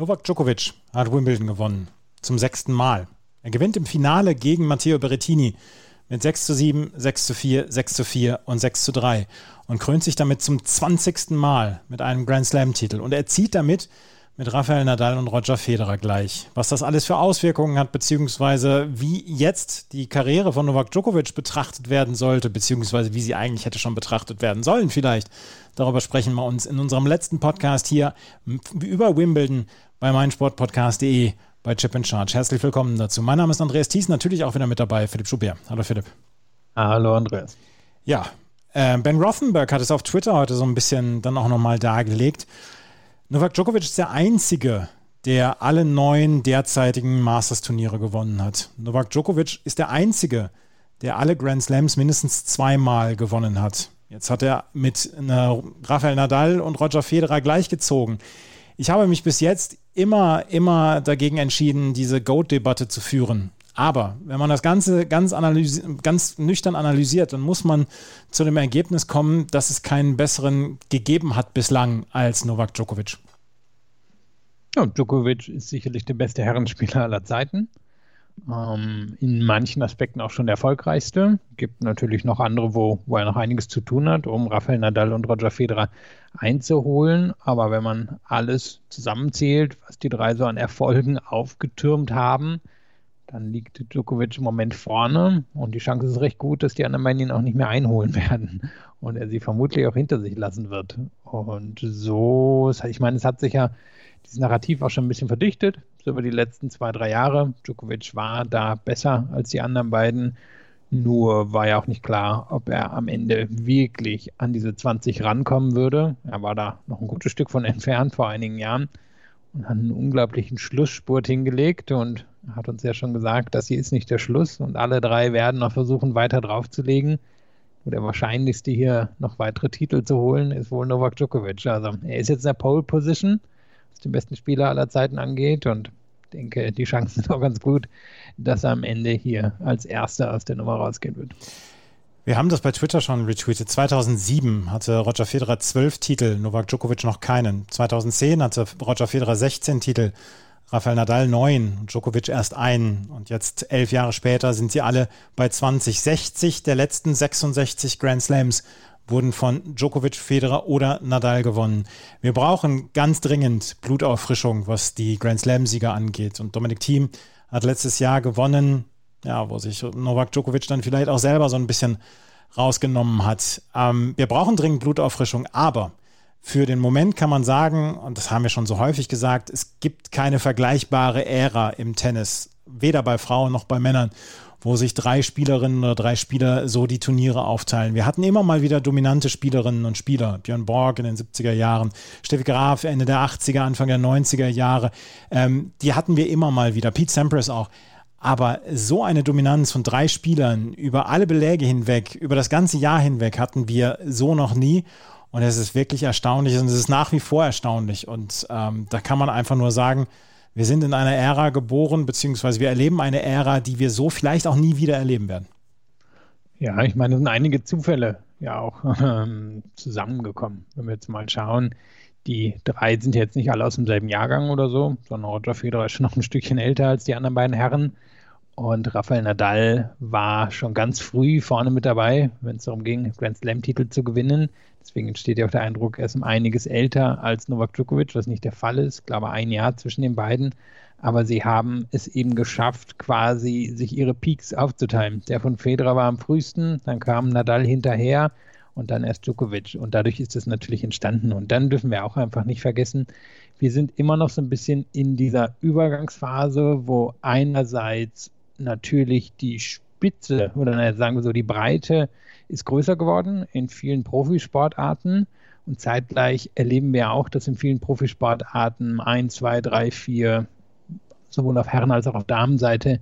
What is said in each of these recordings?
Novak Djokovic hat Wimbledon gewonnen. Zum sechsten Mal. Er gewinnt im Finale gegen Matteo Berrettini mit 6 zu 7, 6 zu 4, 6 zu 4 und 6 zu 3 und krönt sich damit zum 20. Mal mit einem Grand Slam-Titel. Und er zieht damit mit Rafael Nadal und Roger Federer gleich. Was das alles für Auswirkungen hat, beziehungsweise wie jetzt die Karriere von Novak Djokovic betrachtet werden sollte, beziehungsweise wie sie eigentlich hätte schon betrachtet werden sollen vielleicht. Darüber sprechen wir uns in unserem letzten Podcast hier über Wimbledon bei meinsportpodcast.de bei Chip in Charge. Herzlich willkommen dazu. Mein Name ist Andreas Thies, natürlich auch wieder mit dabei, Philipp Schubert. Hallo Philipp. Hallo Andreas. Ja, äh, Ben Rothenberg hat es auf Twitter heute so ein bisschen dann auch nochmal dargelegt. Novak Djokovic ist der Einzige, der alle neun derzeitigen Masters-Turniere gewonnen hat. Novak Djokovic ist der Einzige, der alle Grand Slams mindestens zweimal gewonnen hat. Jetzt hat er mit Rafael Nadal und Roger Federer gleichgezogen. Ich habe mich bis jetzt immer, immer dagegen entschieden, diese GOAT-Debatte zu führen. Aber wenn man das Ganze ganz, ganz nüchtern analysiert, dann muss man zu dem Ergebnis kommen, dass es keinen besseren gegeben hat bislang als Novak Djokovic. Ja, Djokovic ist sicherlich der beste Herrenspieler aller Zeiten. Ähm, in manchen Aspekten auch schon der erfolgreichste. Gibt natürlich noch andere, wo, wo er noch einiges zu tun hat, um Rafael Nadal und Roger Federer einzuholen. Aber wenn man alles zusammenzählt, was die drei so an Erfolgen aufgetürmt haben, dann liegt Djokovic im Moment vorne und die Chance ist recht gut, dass die anderen beiden ihn auch nicht mehr einholen werden und er sie vermutlich auch hinter sich lassen wird. Und so, ich meine, es hat sich ja dieses Narrativ auch schon ein bisschen verdichtet, so über die letzten zwei, drei Jahre. Djokovic war da besser als die anderen beiden. Nur war ja auch nicht klar, ob er am Ende wirklich an diese 20 rankommen würde. Er war da noch ein gutes Stück von entfernt vor einigen Jahren und hat einen unglaublichen Schlussspurt hingelegt und hat uns ja schon gesagt, das hier ist nicht der Schluss und alle drei werden noch versuchen, weiter draufzulegen. Und der wahrscheinlichste hier noch weitere Titel zu holen, ist wohl Novak Djokovic. Also er ist jetzt in der Pole Position, den besten Spieler aller Zeiten angeht und denke, die Chancen sind auch ganz gut, dass er am Ende hier als Erster aus der Nummer rausgehen wird. Wir haben das bei Twitter schon retweetet. 2007 hatte Roger Federer zwölf Titel, Novak Djokovic noch keinen. 2010 hatte Roger Federer 16 Titel, Rafael Nadal neun und Djokovic erst einen. Und jetzt elf Jahre später sind sie alle bei 20. 60 der letzten 66 Grand Slams wurden von Djokovic, Federer oder Nadal gewonnen. Wir brauchen ganz dringend Blutauffrischung, was die Grand Slam-Sieger angeht. Und Dominik Thiem hat letztes Jahr gewonnen ja, wo sich Novak Djokovic dann vielleicht auch selber so ein bisschen rausgenommen hat. Ähm, wir brauchen dringend Blutauffrischung, aber für den Moment kann man sagen, und das haben wir schon so häufig gesagt, es gibt keine vergleichbare Ära im Tennis, weder bei Frauen noch bei Männern, wo sich drei Spielerinnen oder drei Spieler so die Turniere aufteilen. Wir hatten immer mal wieder dominante Spielerinnen und Spieler. Björn Borg in den 70er Jahren, Steffi Graf Ende der 80er, Anfang der 90er Jahre. Ähm, die hatten wir immer mal wieder. Pete Sampras auch. Aber so eine Dominanz von drei Spielern über alle Beläge hinweg, über das ganze Jahr hinweg hatten wir so noch nie. Und es ist wirklich erstaunlich und es ist nach wie vor erstaunlich. Und ähm, da kann man einfach nur sagen, wir sind in einer Ära geboren, beziehungsweise wir erleben eine Ära, die wir so vielleicht auch nie wieder erleben werden. Ja, ich meine, es sind einige Zufälle ja auch ähm, zusammengekommen. Wenn wir jetzt mal schauen, die drei sind jetzt nicht alle aus demselben Jahrgang oder so, sondern Roger Federer ist schon noch ein Stückchen älter als die anderen beiden Herren. Und Rafael Nadal war schon ganz früh vorne mit dabei, wenn es darum ging, Grand Slam-Titel zu gewinnen. Deswegen entsteht ja auch der Eindruck, er ist um einiges älter als Novak Djokovic, was nicht der Fall ist. Ich glaube, ein Jahr zwischen den beiden. Aber sie haben es eben geschafft, quasi sich ihre Peaks aufzuteilen. Der von Federer war am frühesten, dann kam Nadal hinterher und dann erst Djokovic. Und dadurch ist es natürlich entstanden. Und dann dürfen wir auch einfach nicht vergessen, wir sind immer noch so ein bisschen in dieser Übergangsphase, wo einerseits natürlich die Spitze oder sagen wir so die Breite ist größer geworden in vielen Profisportarten. Und zeitgleich erleben wir auch, dass in vielen Profisportarten ein, zwei, drei, vier sowohl auf Herren- als auch auf Damenseite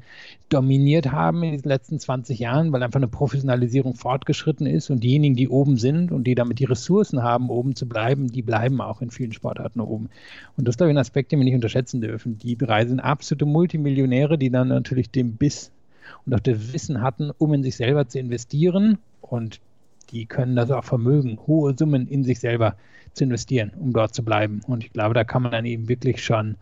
dominiert haben in den letzten 20 Jahren, weil einfach eine Professionalisierung fortgeschritten ist und diejenigen, die oben sind und die damit die Ressourcen haben, oben zu bleiben, die bleiben auch in vielen Sportarten oben. Und das ist, glaube ich, ein Aspekt, den wir nicht unterschätzen dürfen. Die drei sind absolute Multimillionäre, die dann natürlich den Biss und auch das Wissen hatten, um in sich selber zu investieren und die können das auch vermögen, hohe Summen in sich selber zu investieren, um dort zu bleiben. Und ich glaube, da kann man dann eben wirklich schon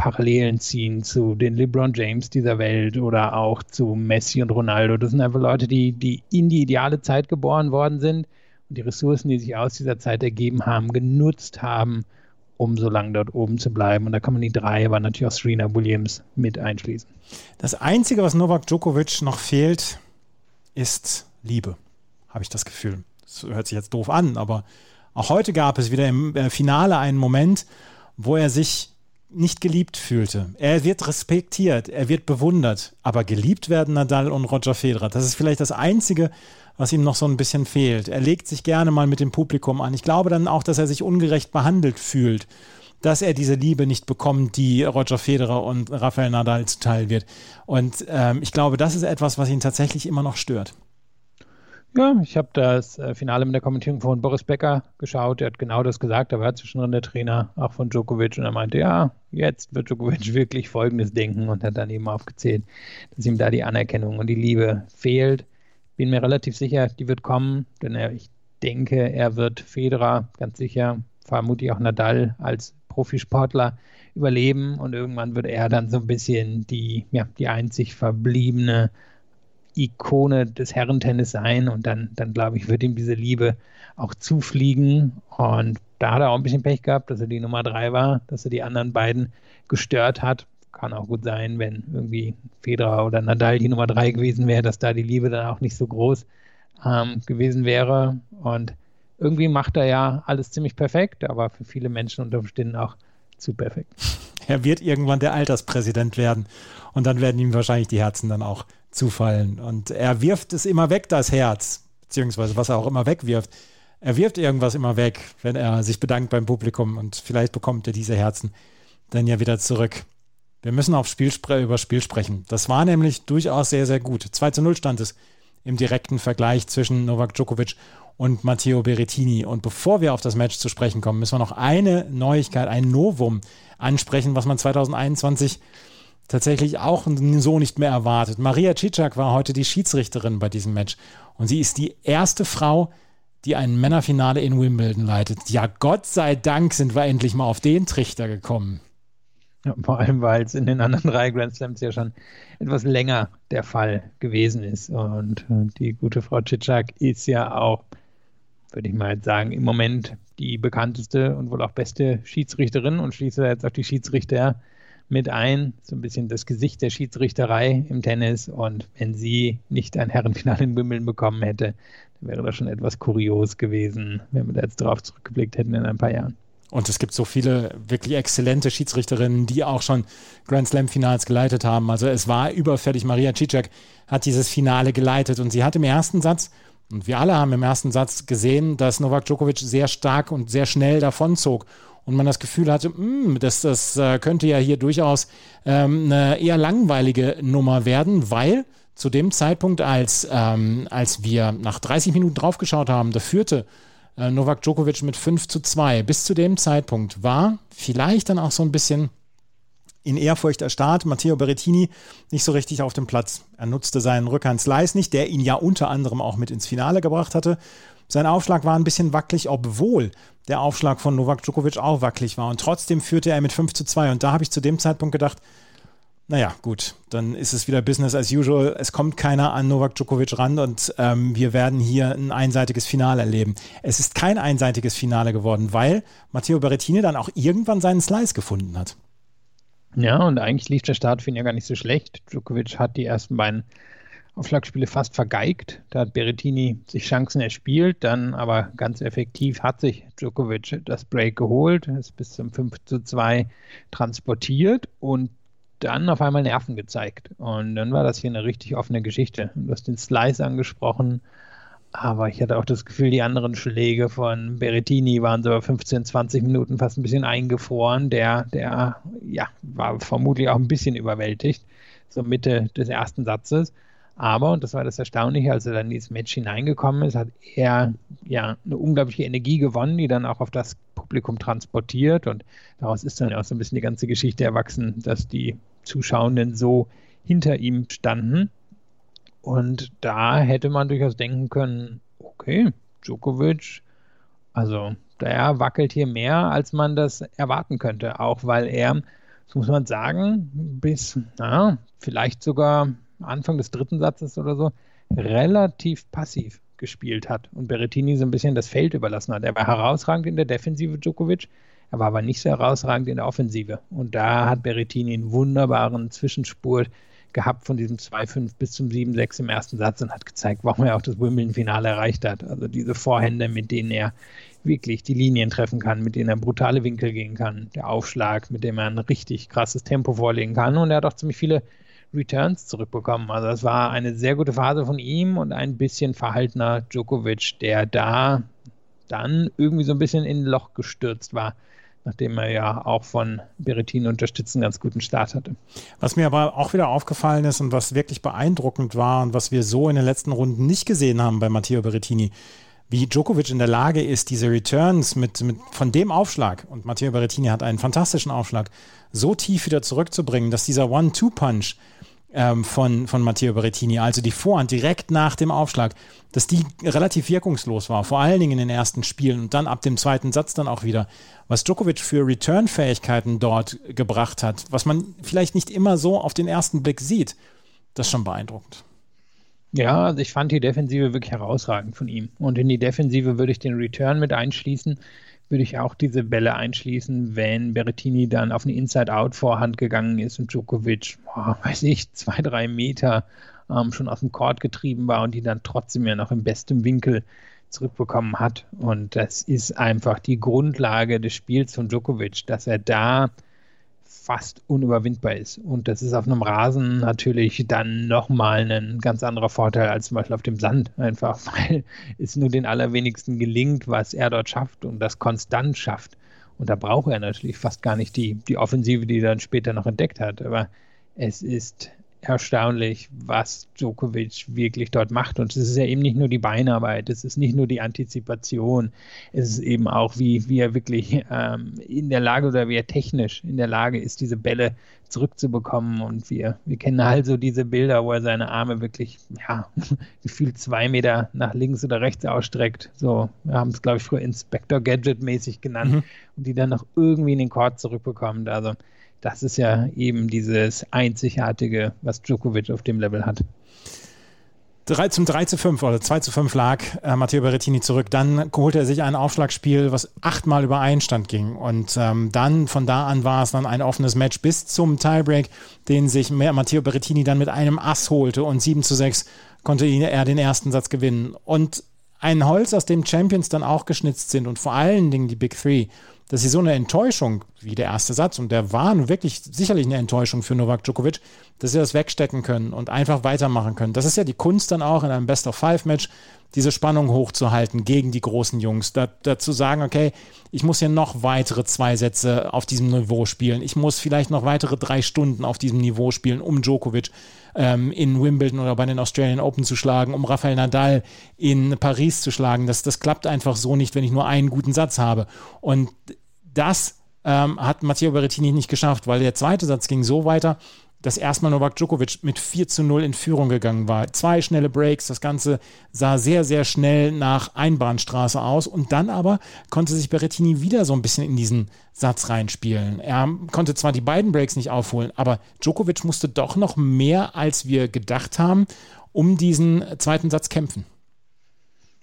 Parallelen ziehen zu den LeBron James dieser Welt oder auch zu Messi und Ronaldo. Das sind einfach Leute, die, die in die ideale Zeit geboren worden sind und die Ressourcen, die sich aus dieser Zeit ergeben haben, genutzt haben, um so lange dort oben zu bleiben. Und da kann man die drei, aber natürlich auch Serena Williams mit einschließen. Das Einzige, was Novak Djokovic noch fehlt, ist Liebe, habe ich das Gefühl. Das hört sich jetzt doof an, aber auch heute gab es wieder im äh, Finale einen Moment, wo er sich nicht geliebt fühlte. Er wird respektiert, er wird bewundert, aber geliebt werden Nadal und Roger Federer. Das ist vielleicht das Einzige, was ihm noch so ein bisschen fehlt. Er legt sich gerne mal mit dem Publikum an. Ich glaube dann auch, dass er sich ungerecht behandelt fühlt, dass er diese Liebe nicht bekommt, die Roger Federer und Rafael Nadal zuteil wird. Und ähm, ich glaube, das ist etwas, was ihn tatsächlich immer noch stört. Ja, ich habe das äh, Finale mit der Kommentierung von Boris Becker geschaut. Er hat genau das gesagt. Da war zwischendrin der Trainer auch von Djokovic und er meinte, ja, jetzt wird Djokovic wirklich Folgendes denken und hat dann eben aufgezählt, dass ihm da die Anerkennung und die Liebe fehlt. Bin mir relativ sicher, die wird kommen, denn er, ich denke, er wird Federer ganz sicher, vermutlich auch Nadal als Profisportler überleben und irgendwann wird er dann so ein bisschen die, ja, die einzig verbliebene Ikone des Herrentennis sein und dann, dann glaube ich, wird ihm diese Liebe auch zufliegen. Und da hat er auch ein bisschen Pech gehabt, dass er die Nummer drei war, dass er die anderen beiden gestört hat. Kann auch gut sein, wenn irgendwie Federer oder Nadal die Nummer drei gewesen wäre, dass da die Liebe dann auch nicht so groß ähm, gewesen wäre. Und irgendwie macht er ja alles ziemlich perfekt, aber für viele Menschen unter Umständen auch zu perfekt. Er wird irgendwann der Alterspräsident werden und dann werden ihm wahrscheinlich die Herzen dann auch zufallen. Und er wirft es immer weg, das Herz, beziehungsweise was er auch immer wegwirft. Er wirft irgendwas immer weg, wenn er sich bedankt beim Publikum und vielleicht bekommt er diese Herzen dann ja wieder zurück. Wir müssen auf Spiel, über Spiel sprechen. Das war nämlich durchaus sehr, sehr gut. 2 zu 0 stand es im direkten Vergleich zwischen Novak Djokovic und Matteo Berrettini. Und bevor wir auf das Match zu sprechen kommen, müssen wir noch eine Neuigkeit, ein Novum ansprechen, was man 2021 tatsächlich auch so nicht mehr erwartet. Maria Cicak war heute die Schiedsrichterin bei diesem Match und sie ist die erste Frau, die ein Männerfinale in Wimbledon leitet. Ja, Gott sei Dank sind wir endlich mal auf den Trichter gekommen. Ja, vor allem, weil es in den anderen drei Grand Slams ja schon etwas länger der Fall gewesen ist. Und äh, die gute Frau Cicak ist ja auch, würde ich mal sagen, im Moment die bekannteste und wohl auch beste Schiedsrichterin und schließe jetzt auch die Schiedsrichter mit ein, so ein bisschen das Gesicht der Schiedsrichterei im Tennis. Und wenn sie nicht ein Herrenfinale in Wimbledon bekommen hätte, dann wäre das schon etwas kurios gewesen, wenn wir da jetzt drauf zurückgeblickt hätten in ein paar Jahren. Und es gibt so viele wirklich exzellente Schiedsrichterinnen, die auch schon Grand Slam-Finals geleitet haben. Also es war überfällig. Maria Cicak hat dieses Finale geleitet und sie hat im ersten Satz, und wir alle haben im ersten Satz gesehen, dass Novak Djokovic sehr stark und sehr schnell davonzog und man das Gefühl hatte, mh, hm, das, das äh, könnte ja hier durchaus ähm, eine eher langweilige Nummer werden, weil zu dem Zeitpunkt, als, ähm, als wir nach 30 Minuten draufgeschaut haben, da führte äh, Novak Djokovic mit 5 zu 2. Bis zu dem Zeitpunkt war vielleicht dann auch so ein bisschen in Ehrfurcht erstarrt. Matteo Berrettini nicht so richtig auf dem Platz. Er nutzte seinen Rückhandslice nicht, der ihn ja unter anderem auch mit ins Finale gebracht hatte. Sein Aufschlag war ein bisschen wackelig, obwohl der Aufschlag von Novak Djokovic auch wackelig war. Und trotzdem führte er mit 5 zu 2. Und da habe ich zu dem Zeitpunkt gedacht, naja, gut, dann ist es wieder Business as usual. Es kommt keiner an Novak Djokovic ran und ähm, wir werden hier ein einseitiges Finale erleben. Es ist kein einseitiges Finale geworden, weil Matteo Berrettini dann auch irgendwann seinen Slice gefunden hat. Ja, und eigentlich lief der Start für ihn ja gar nicht so schlecht. Djokovic hat die ersten beiden Aufschlagspiele fast vergeigt. Da hat Berrettini sich Chancen erspielt, dann aber ganz effektiv hat sich Djokovic das Break geholt, ist bis zum 5 zu 2 transportiert und dann auf einmal Nerven gezeigt. Und dann war das hier eine richtig offene Geschichte. Du hast den Slice angesprochen. Aber ich hatte auch das Gefühl, die anderen Schläge von Berettini waren so 15, 20 Minuten fast ein bisschen eingefroren. Der, der ja, war vermutlich auch ein bisschen überwältigt, so Mitte des ersten Satzes. Aber, und das war das Erstaunliche, als er dann in dieses Match hineingekommen ist, hat er ja eine unglaubliche Energie gewonnen, die dann auch auf das Publikum transportiert. Und daraus ist dann auch so ein bisschen die ganze Geschichte erwachsen, dass die Zuschauenden so hinter ihm standen. Und da hätte man durchaus denken können, okay, Djokovic, also der wackelt hier mehr, als man das erwarten könnte, auch weil er, das muss man sagen, bis, na, vielleicht sogar Anfang des dritten Satzes oder so, relativ passiv gespielt hat und Berrettini so ein bisschen das Feld überlassen hat. Er war herausragend in der Defensive, Djokovic, er war aber nicht so herausragend in der Offensive. Und da hat Berrettini einen wunderbaren Zwischenspurt gehabt von diesem 2-5 bis zum 7-6 im ersten Satz und hat gezeigt, warum er auch das Wimbledon-Finale erreicht hat. Also diese Vorhände, mit denen er wirklich die Linien treffen kann, mit denen er brutale Winkel gehen kann, der Aufschlag, mit dem er ein richtig krasses Tempo vorlegen kann. Und er hat auch ziemlich viele Returns zurückbekommen. Also es war eine sehr gute Phase von ihm und ein bisschen verhaltener Djokovic, der da dann irgendwie so ein bisschen in ein Loch gestürzt war nachdem er ja auch von Berettini unterstützt einen ganz guten Start hatte. Was mir aber auch wieder aufgefallen ist und was wirklich beeindruckend war und was wir so in den letzten Runden nicht gesehen haben bei Matteo Berettini, wie Djokovic in der Lage ist, diese Returns mit, mit von dem Aufschlag, und Matteo Berettini hat einen fantastischen Aufschlag, so tief wieder zurückzubringen, dass dieser One-Two-Punch ähm, von, von Matteo Berettini, also die Vorhand direkt nach dem Aufschlag, dass die relativ wirkungslos war, vor allen Dingen in den ersten Spielen und dann ab dem zweiten Satz dann auch wieder. Was Djokovic für Return-Fähigkeiten dort gebracht hat, was man vielleicht nicht immer so auf den ersten Blick sieht, das ist schon beeindruckend. Ja, also ich fand die Defensive wirklich herausragend von ihm. Und in die Defensive würde ich den Return mit einschließen würde ich auch diese Bälle einschließen, wenn Berrettini dann auf eine Inside-Out-Vorhand gegangen ist und Djokovic, oh, weiß ich, zwei, drei Meter ähm, schon aus dem Court getrieben war und die dann trotzdem ja noch im besten Winkel zurückbekommen hat. Und das ist einfach die Grundlage des Spiels von Djokovic, dass er da fast unüberwindbar ist. Und das ist auf einem Rasen natürlich dann nochmal ein ganz anderer Vorteil als zum Beispiel auf dem Sand. Einfach, weil es nur den allerwenigsten gelingt, was er dort schafft und das konstant schafft. Und da braucht er natürlich fast gar nicht die, die Offensive, die er dann später noch entdeckt hat. Aber es ist erstaunlich, was Djokovic wirklich dort macht. Und es ist ja eben nicht nur die Beinarbeit, es ist nicht nur die Antizipation, es ist eben auch, wie, wie er wirklich ähm, in der Lage oder wie er technisch in der Lage ist, diese Bälle zurückzubekommen. Und wir, wir kennen also diese Bilder, wo er seine Arme wirklich, ja, gefühlt zwei Meter nach links oder rechts ausstreckt. So, wir haben es, glaube ich, früher Inspector Gadget mäßig genannt mhm. und die dann noch irgendwie in den Court zurückbekommt. Also das ist ja eben dieses Einzigartige, was Djokovic auf dem Level hat. 3 zum 3 zu 5 oder 2 zu 5 lag äh, Matteo Berrettini zurück. Dann holte er sich ein Aufschlagspiel, was achtmal über Einstand ging. Und ähm, dann, von da an war es dann ein offenes Match bis zum Tiebreak, den sich Matteo Berrettini dann mit einem Ass holte und 7 zu 6 konnte er den ersten Satz gewinnen. Und ein Holz, aus dem Champions dann auch geschnitzt sind und vor allen Dingen die Big Three, dass sie so eine Enttäuschung, wie der erste Satz, und der war wirklich sicherlich eine Enttäuschung für Novak Djokovic, dass sie das wegstecken können und einfach weitermachen können. Das ist ja die Kunst dann auch in einem Best-of-Five-Match, diese Spannung hochzuhalten gegen die großen Jungs. Da, dazu sagen, okay, ich muss hier noch weitere zwei Sätze auf diesem Niveau spielen. Ich muss vielleicht noch weitere drei Stunden auf diesem Niveau spielen, um Djokovic ähm, in Wimbledon oder bei den Australian Open zu schlagen, um Rafael Nadal in Paris zu schlagen. Das, das klappt einfach so nicht, wenn ich nur einen guten Satz habe. Und das ähm, hat Matteo Berrettini nicht geschafft, weil der zweite Satz ging so weiter, dass erstmal Novak Djokovic mit 4 zu 0 in Führung gegangen war. Zwei schnelle Breaks, das Ganze sah sehr, sehr schnell nach Einbahnstraße aus und dann aber konnte sich Berrettini wieder so ein bisschen in diesen Satz reinspielen. Er konnte zwar die beiden Breaks nicht aufholen, aber Djokovic musste doch noch mehr, als wir gedacht haben, um diesen zweiten Satz kämpfen.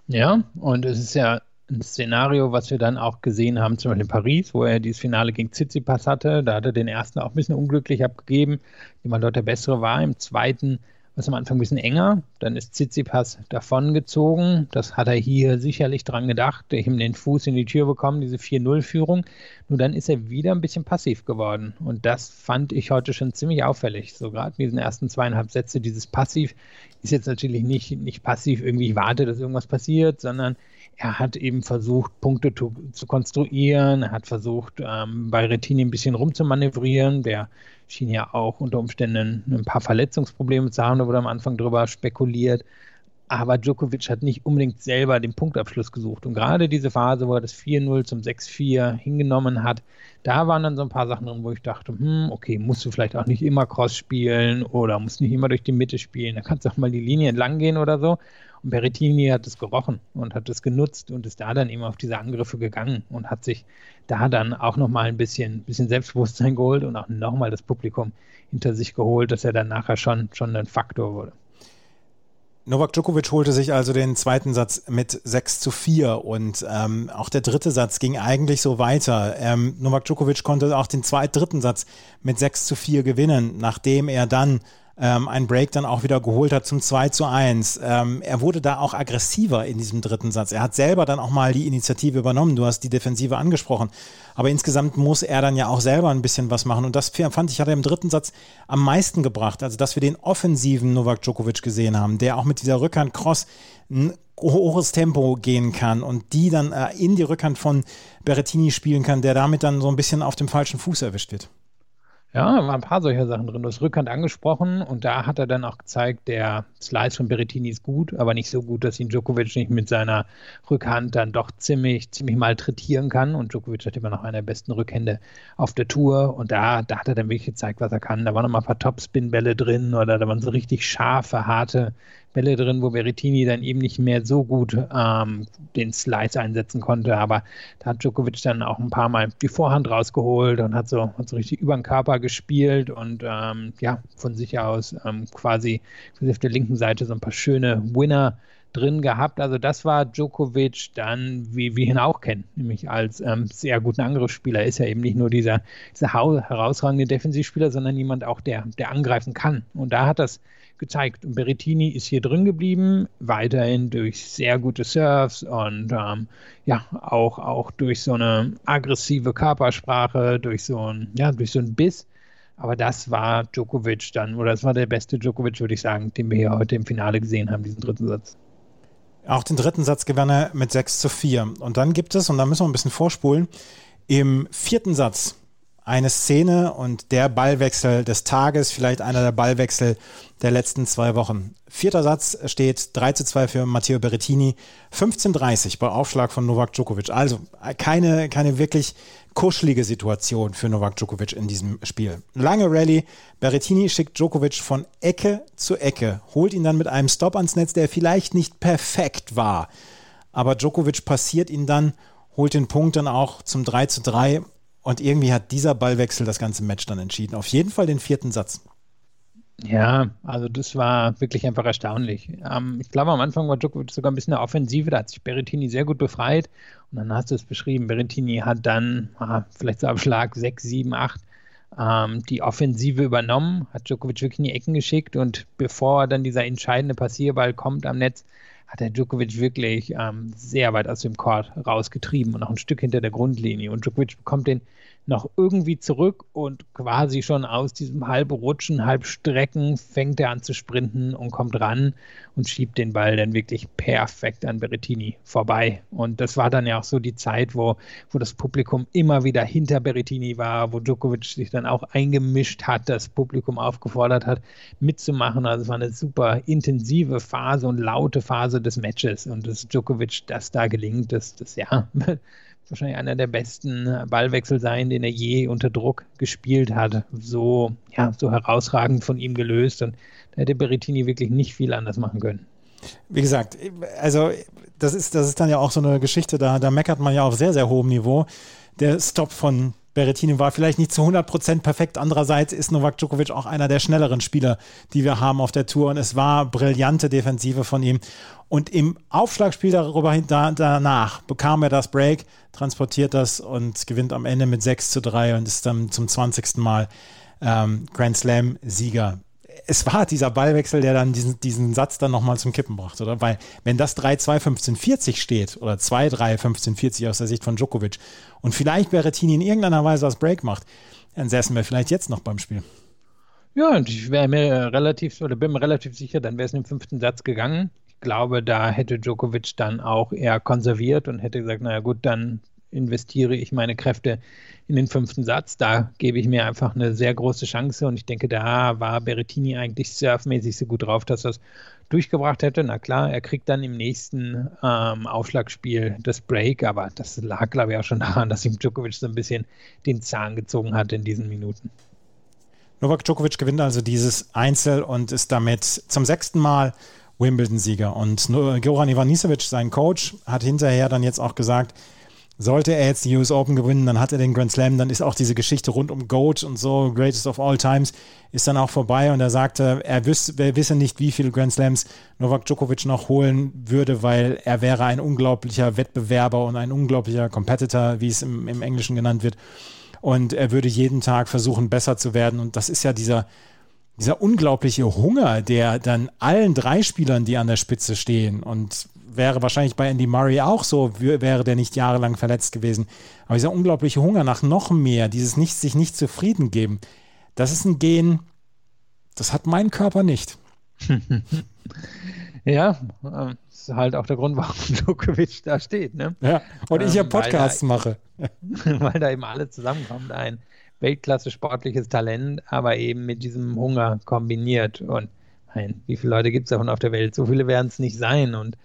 Ja, und es ist ja ein Szenario, was wir dann auch gesehen haben, zum Beispiel in Paris, wo er dieses Finale gegen Tsitsipas hatte. Da hat er den ersten auch ein bisschen unglücklich abgegeben, jemand dort der bessere war. Im zweiten war am Anfang ein bisschen enger. Dann ist Tsitsipas davongezogen. Das hat er hier sicherlich dran gedacht, ihm den Fuß in die Tür bekommen, diese 4-0-Führung. Nur dann ist er wieder ein bisschen passiv geworden. Und das fand ich heute schon ziemlich auffällig. So gerade in diesen ersten zweieinhalb Sätze, dieses Passiv ist jetzt natürlich nicht, nicht passiv irgendwie, ich warte, dass irgendwas passiert, sondern er hat eben versucht, Punkte zu, zu konstruieren. Er hat versucht, ähm, bei Retini ein bisschen rumzumanövrieren. Der schien ja auch unter Umständen ein paar Verletzungsprobleme zu haben. Da wurde am Anfang drüber spekuliert. Aber Djokovic hat nicht unbedingt selber den Punktabschluss gesucht. Und gerade diese Phase, wo er das 4-0 zum 6-4 hingenommen hat, da waren dann so ein paar Sachen drin, wo ich dachte, hm, okay, musst du vielleicht auch nicht immer Cross spielen oder musst nicht immer durch die Mitte spielen. Da kannst du auch mal die Linie entlang gehen oder so. Und Berrettini hat es gerochen und hat es genutzt und ist da dann eben auf diese Angriffe gegangen und hat sich da dann auch nochmal ein bisschen, bisschen Selbstbewusstsein geholt und auch nochmal das Publikum hinter sich geholt, dass er dann nachher schon, schon ein Faktor wurde. Novak Djokovic holte sich also den zweiten Satz mit 6 zu 4 und ähm, auch der dritte Satz ging eigentlich so weiter. Ähm, Novak Djokovic konnte auch den zweiten, dritten Satz mit 6 zu 4 gewinnen, nachdem er dann ähm, einen Break dann auch wieder geholt hat zum 2 zu 1. Ähm, er wurde da auch aggressiver in diesem dritten Satz. Er hat selber dann auch mal die Initiative übernommen. Du hast die Defensive angesprochen. Aber insgesamt muss er dann ja auch selber ein bisschen was machen. Und das fand ich, hat er im dritten Satz am meisten gebracht. Also, dass wir den offensiven Novak Djokovic gesehen haben, der auch mit dieser Rückhand-Cross ein hohes Tempo gehen kann und die dann äh, in die Rückhand von Berrettini spielen kann, der damit dann so ein bisschen auf dem falschen Fuß erwischt wird. Ja, waren ein paar solcher Sachen drin. Du hast Rückhand angesprochen und da hat er dann auch gezeigt, der Slice von Berrettini ist gut, aber nicht so gut, dass ihn Djokovic nicht mit seiner Rückhand dann doch ziemlich, ziemlich malträtieren kann. Und Djokovic hat immer noch eine der besten Rückhände auf der Tour und da, da hat er dann wirklich gezeigt, was er kann. Da waren noch mal ein paar Topspin-Bälle drin oder da waren so richtig scharfe, harte Bälle drin, wo Berrettini dann eben nicht mehr so gut ähm, den Slice einsetzen konnte. Aber da hat Djokovic dann auch ein paar Mal die Vorhand rausgeholt und hat so, hat so richtig über den Körper gespielt und ähm, ja, von sich aus ähm, quasi, auf der linken Seite so ein paar schöne Winner drin gehabt. Also das war Djokovic dann, wie wir ihn auch kennen, nämlich als ähm, sehr guten Angriffsspieler. Ist ja eben nicht nur dieser, dieser herausragende Defensivspieler, sondern jemand auch, der, der angreifen kann. Und da hat das gezeigt. Und Berrettini ist hier drin geblieben, weiterhin durch sehr gute Serves und ähm, ja, auch, auch durch so eine aggressive Körpersprache, durch so ein, ja, durch so ein Biss. Aber das war Djokovic dann, oder das war der beste Djokovic, würde ich sagen, den wir hier heute im Finale gesehen haben, diesen dritten Satz. Auch den dritten Satz gewann er mit 6 zu 4. Und dann gibt es, und da müssen wir ein bisschen vorspulen, im vierten Satz eine Szene und der Ballwechsel des Tages, vielleicht einer der Ballwechsel der letzten zwei Wochen. Vierter Satz steht 3 zu 2 für Matteo Berrettini, 15:30 bei Aufschlag von Novak Djokovic. Also keine, keine wirklich kuschelige Situation für Novak Djokovic in diesem Spiel. Lange Rallye, Berrettini schickt Djokovic von Ecke zu Ecke, holt ihn dann mit einem Stop ans Netz, der vielleicht nicht perfekt war. Aber Djokovic passiert ihn dann, holt den Punkt dann auch zum 3 zu 3 und irgendwie hat dieser Ballwechsel das ganze Match dann entschieden. Auf jeden Fall den vierten Satz. Ja, also das war wirklich einfach erstaunlich. Ähm, ich glaube, am Anfang war Djokovic sogar ein bisschen der Offensive, da hat sich Berrettini sehr gut befreit. Und dann hast du es beschrieben, Berrettini hat dann ah, vielleicht so am Schlag 6, 7, 8 ähm, die Offensive übernommen, hat Djokovic wirklich in die Ecken geschickt und bevor dann dieser entscheidende Passierball kommt am Netz, hat der Djokovic wirklich ähm, sehr weit aus dem Court rausgetrieben und noch ein Stück hinter der Grundlinie. Und Djokovic bekommt den noch irgendwie zurück und quasi schon aus diesem halb Rutschen, halb Strecken fängt er an zu sprinten und kommt ran und schiebt den Ball dann wirklich perfekt an Berrettini vorbei. Und das war dann ja auch so die Zeit, wo, wo das Publikum immer wieder hinter Berrettini war, wo Djokovic sich dann auch eingemischt hat, das Publikum aufgefordert hat, mitzumachen. Also es war eine super intensive Phase und laute Phase des Matches. Und dass Djokovic das da gelingt, das, das ja wahrscheinlich einer der besten Ballwechsel sein, den er je unter Druck gespielt hat. So, ja, so herausragend von ihm gelöst. Und da hätte Berrettini wirklich nicht viel anders machen können. Wie gesagt, also das ist, das ist dann ja auch so eine Geschichte, da, da meckert man ja auf sehr, sehr hohem Niveau. Der Stop von Berrettini war vielleicht nicht zu 100% perfekt. Andererseits ist Novak Djokovic auch einer der schnelleren Spieler, die wir haben auf der Tour. Und es war brillante Defensive von ihm. Und im Aufschlagspiel darüber, da, danach bekam er das Break, transportiert das und gewinnt am Ende mit 6 zu 3 und ist dann zum 20. Mal ähm, Grand Slam-Sieger. Es war dieser Ballwechsel, der dann diesen, diesen Satz dann nochmal zum Kippen brachte, oder? Weil, wenn das 3-2, 15-40 steht, oder 2-3, 15-40 aus der Sicht von Djokovic, und vielleicht Berrettini in irgendeiner Weise das Break macht, dann säßen wir vielleicht jetzt noch beim Spiel. Ja, und ich wäre mir relativ, oder bin mir relativ sicher, dann wäre es den fünften Satz gegangen. Ich glaube, da hätte Djokovic dann auch eher konserviert und hätte gesagt, naja gut, dann investiere ich meine Kräfte in den fünften Satz. Da gebe ich mir einfach eine sehr große Chance und ich denke, da war Berrettini eigentlich surfmäßig so gut drauf, dass das durchgebracht hätte. Na klar, er kriegt dann im nächsten ähm, Aufschlagspiel das Break, aber das lag, glaube ich, auch schon daran, dass ihm Djokovic so ein bisschen den Zahn gezogen hat in diesen Minuten. Novak Djokovic gewinnt also dieses Einzel und ist damit zum sechsten Mal Wimbledon-Sieger. Und Goran Ivanisevic, sein Coach, hat hinterher dann jetzt auch gesagt, sollte er jetzt die US Open gewinnen, dann hat er den Grand Slam, dann ist auch diese Geschichte rund um GOAT und so, Greatest of All Times, ist dann auch vorbei und er sagte, er, wüs er wisse nicht, wie viele Grand Slams Novak Djokovic noch holen würde, weil er wäre ein unglaublicher Wettbewerber und ein unglaublicher Competitor, wie es im, im Englischen genannt wird. Und er würde jeden Tag versuchen, besser zu werden. Und das ist ja dieser, dieser unglaubliche Hunger, der dann allen drei Spielern, die an der Spitze stehen und wäre wahrscheinlich bei Andy Murray auch so, wäre der nicht jahrelang verletzt gewesen. Aber dieser unglaubliche Hunger nach noch mehr, dieses nicht, sich nicht zufrieden geben, das ist ein Gen, das hat mein Körper nicht. ja, das ist halt auch der Grund, warum Djokovic da steht. Ne? Ja, und ich ja ähm, Podcasts da, mache. weil da eben alles zusammenkommt. Ein Weltklasse sportliches Talent, aber eben mit diesem Hunger kombiniert. Und wie viele Leute gibt es davon auf der Welt? So viele werden es nicht sein. Und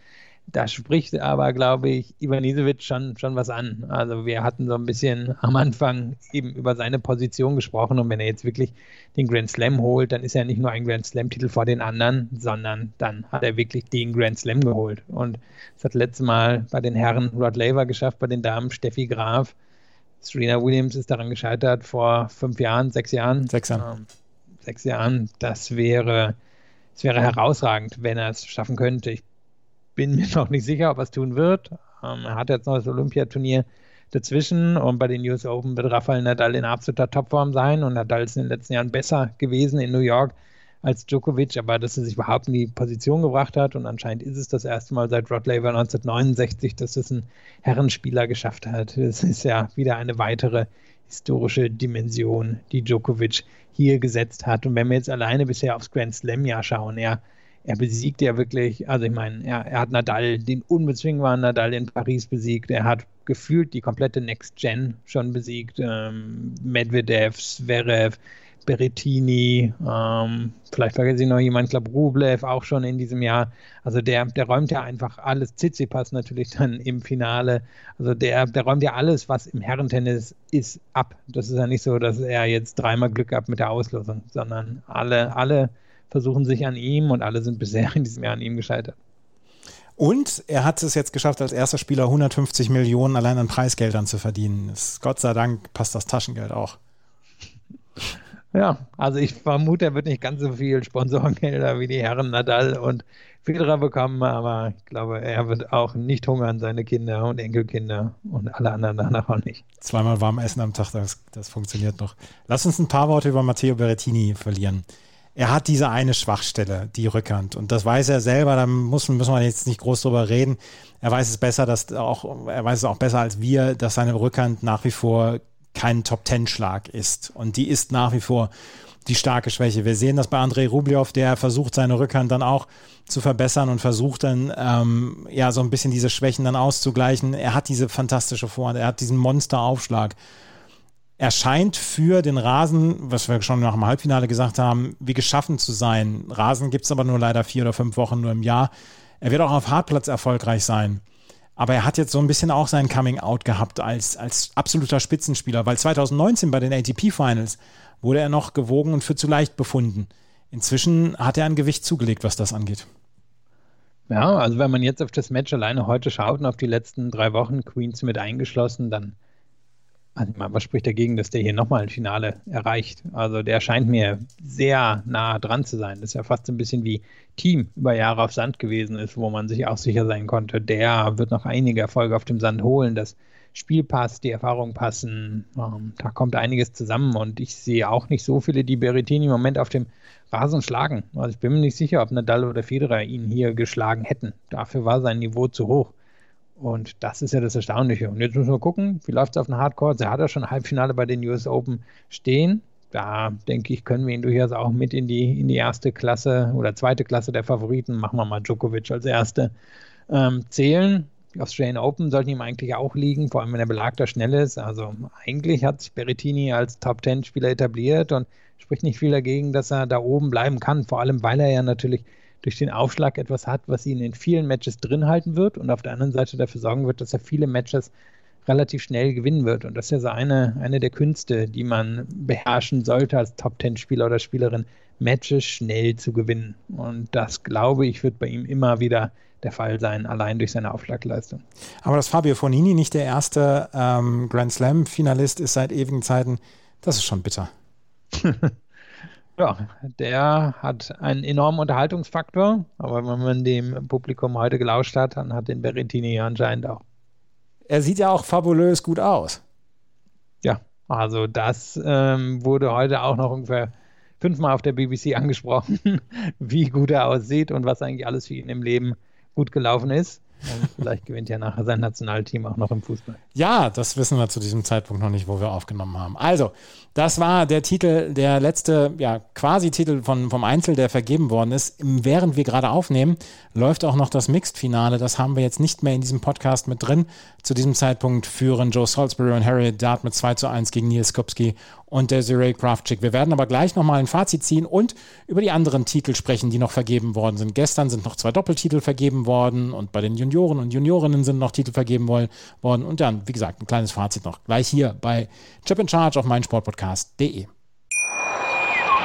da spricht aber, glaube ich, Ivanisevic schon, schon was an. Also wir hatten so ein bisschen am Anfang eben über seine Position gesprochen und wenn er jetzt wirklich den Grand Slam holt, dann ist er nicht nur ein Grand Slam-Titel vor den anderen, sondern dann hat er wirklich den Grand Slam geholt. Und das hat letztes Mal bei den Herren Rod Laver geschafft, bei den Damen Steffi Graf. Serena Williams ist daran gescheitert vor fünf Jahren, sechs Jahren. Sechs Jahren. Ähm, sechs Jahren. Das wäre, das wäre herausragend, wenn er es schaffen könnte. Ich bin mir noch nicht sicher, ob er es tun wird. Ähm, er hat jetzt noch das Olympiaturnier dazwischen und bei den US Open wird Rafael Nadal in absoluter Topform sein und Nadal ist in den letzten Jahren besser gewesen in New York als Djokovic, aber dass er sich überhaupt in die Position gebracht hat und anscheinend ist es das erste Mal seit Rod Laver 1969, dass es ein Herrenspieler geschafft hat. Es ist ja wieder eine weitere historische Dimension, die Djokovic hier gesetzt hat. Und wenn wir jetzt alleine bisher aufs Grand Slam Jahr schauen, er er besiegt ja wirklich, also ich meine, er, er, hat Nadal, den unbezwingbaren Nadal in Paris besiegt. Er hat gefühlt die komplette Next Gen schon besiegt. Ähm, Medvedev, Zverev, Berrettini, ähm, vielleicht vergesse ich noch jemanden, ich glaube Rublev auch schon in diesem Jahr. Also der, der räumt ja einfach alles, Tsitsipas natürlich dann im Finale. Also der, der räumt ja alles, was im Herrentennis ist, ab. Das ist ja nicht so, dass er jetzt dreimal Glück hat mit der Auslosung, sondern alle, alle versuchen sich an ihm und alle sind bisher in diesem Jahr an ihm gescheitert. Und er hat es jetzt geschafft, als erster Spieler 150 Millionen allein an Preisgeldern zu verdienen. Das, Gott sei Dank passt das Taschengeld auch. Ja, also ich vermute, er wird nicht ganz so viel Sponsorengelder wie die Herren Nadal und Federer bekommen, aber ich glaube, er wird auch nicht hungern, seine Kinder und Enkelkinder und alle anderen danach auch nicht. Zweimal warm essen am Tag, das, das funktioniert noch. Lass uns ein paar Worte über Matteo Berrettini verlieren er hat diese eine Schwachstelle, die Rückhand. Und das weiß er selber, da muss, müssen wir jetzt nicht groß drüber reden. Er weiß es besser, dass auch, er weiß es auch besser als wir, dass seine Rückhand nach wie vor kein Top-Ten-Schlag ist. Und die ist nach wie vor die starke Schwäche. Wir sehen das bei Andrei Rublev, der versucht, seine Rückhand dann auch zu verbessern und versucht dann ähm, ja so ein bisschen diese Schwächen dann auszugleichen. Er hat diese fantastische Vorhand, er hat diesen Monster-Aufschlag er scheint für den Rasen, was wir schon nach dem Halbfinale gesagt haben, wie geschaffen zu sein. Rasen gibt es aber nur leider vier oder fünf Wochen nur im Jahr. Er wird auch auf Hartplatz erfolgreich sein. Aber er hat jetzt so ein bisschen auch sein Coming-out gehabt als, als absoluter Spitzenspieler, weil 2019 bei den ATP-Finals wurde er noch gewogen und für zu leicht befunden. Inzwischen hat er ein Gewicht zugelegt, was das angeht. Ja, also wenn man jetzt auf das Match alleine heute schaut und auf die letzten drei Wochen, Queens mit eingeschlossen, dann also, was spricht dagegen, dass der hier nochmal ein Finale erreicht? Also der scheint mir sehr nah dran zu sein. Das ist ja fast ein bisschen wie Team über Jahre auf Sand gewesen ist, wo man sich auch sicher sein konnte, der wird noch einige Erfolge auf dem Sand holen. Das Spiel passt, die Erfahrung passen. Ähm, da kommt einiges zusammen und ich sehe auch nicht so viele, die Berrettini im Moment auf dem Rasen schlagen. Also ich bin mir nicht sicher, ob Nadal oder Federer ihn hier geschlagen hätten. Dafür war sein Niveau zu hoch. Und das ist ja das Erstaunliche. Und jetzt müssen wir gucken, wie läuft es auf den Hardcore. Er hat ja schon Halbfinale bei den US Open stehen. Da denke ich, können wir ihn durchaus auch mit in die, in die erste Klasse oder zweite Klasse der Favoriten, machen wir mal Djokovic als erste, ähm, zählen. Australian Open sollten ihm eigentlich auch liegen, vor allem wenn der Belag da schnell ist. Also eigentlich hat sich Berrettini als Top-10-Spieler etabliert und spricht nicht viel dagegen, dass er da oben bleiben kann, vor allem weil er ja natürlich durch den Aufschlag etwas hat, was ihn in vielen Matches drin halten wird und auf der anderen Seite dafür sorgen wird, dass er viele Matches relativ schnell gewinnen wird. Und das ist ja so eine, eine der Künste, die man beherrschen sollte als Top-10-Spieler oder Spielerin, Matches schnell zu gewinnen. Und das, glaube ich, wird bei ihm immer wieder der Fall sein, allein durch seine Aufschlagleistung. Aber dass Fabio Fonini nicht der erste ähm, Grand Slam-Finalist ist seit ewigen Zeiten, das ist schon bitter. ja, der hat einen enormen Unterhaltungsfaktor, aber wenn man dem Publikum heute gelauscht hat, dann hat den Berrettini anscheinend auch. Er sieht ja auch fabulös gut aus. Ja, also das ähm, wurde heute auch noch ungefähr fünfmal auf der BBC angesprochen, wie gut er aussieht und was eigentlich alles für ihn im Leben gut gelaufen ist. Und vielleicht gewinnt ja nachher sein Nationalteam auch noch im Fußball. Ja, das wissen wir zu diesem Zeitpunkt noch nicht, wo wir aufgenommen haben. Also, das war der Titel, der letzte, ja, quasi Titel von, vom Einzel, der vergeben worden ist. Während wir gerade aufnehmen, läuft auch noch das Mixed-Finale. Das haben wir jetzt nicht mehr in diesem Podcast mit drin. Zu diesem Zeitpunkt führen Joe Salisbury und Harry Dart mit 2 zu 1 gegen Nils Kopski und Desiree Kraftschick. Wir werden aber gleich nochmal ein Fazit ziehen und über die anderen Titel sprechen, die noch vergeben worden sind. Gestern sind noch zwei Doppeltitel vergeben worden und bei den Junioren und Juniorinnen sind noch Titel vergeben worden. Und dann, wie gesagt, ein kleines Fazit noch gleich hier bei Chip in Charge auf meinsportpodcast.de.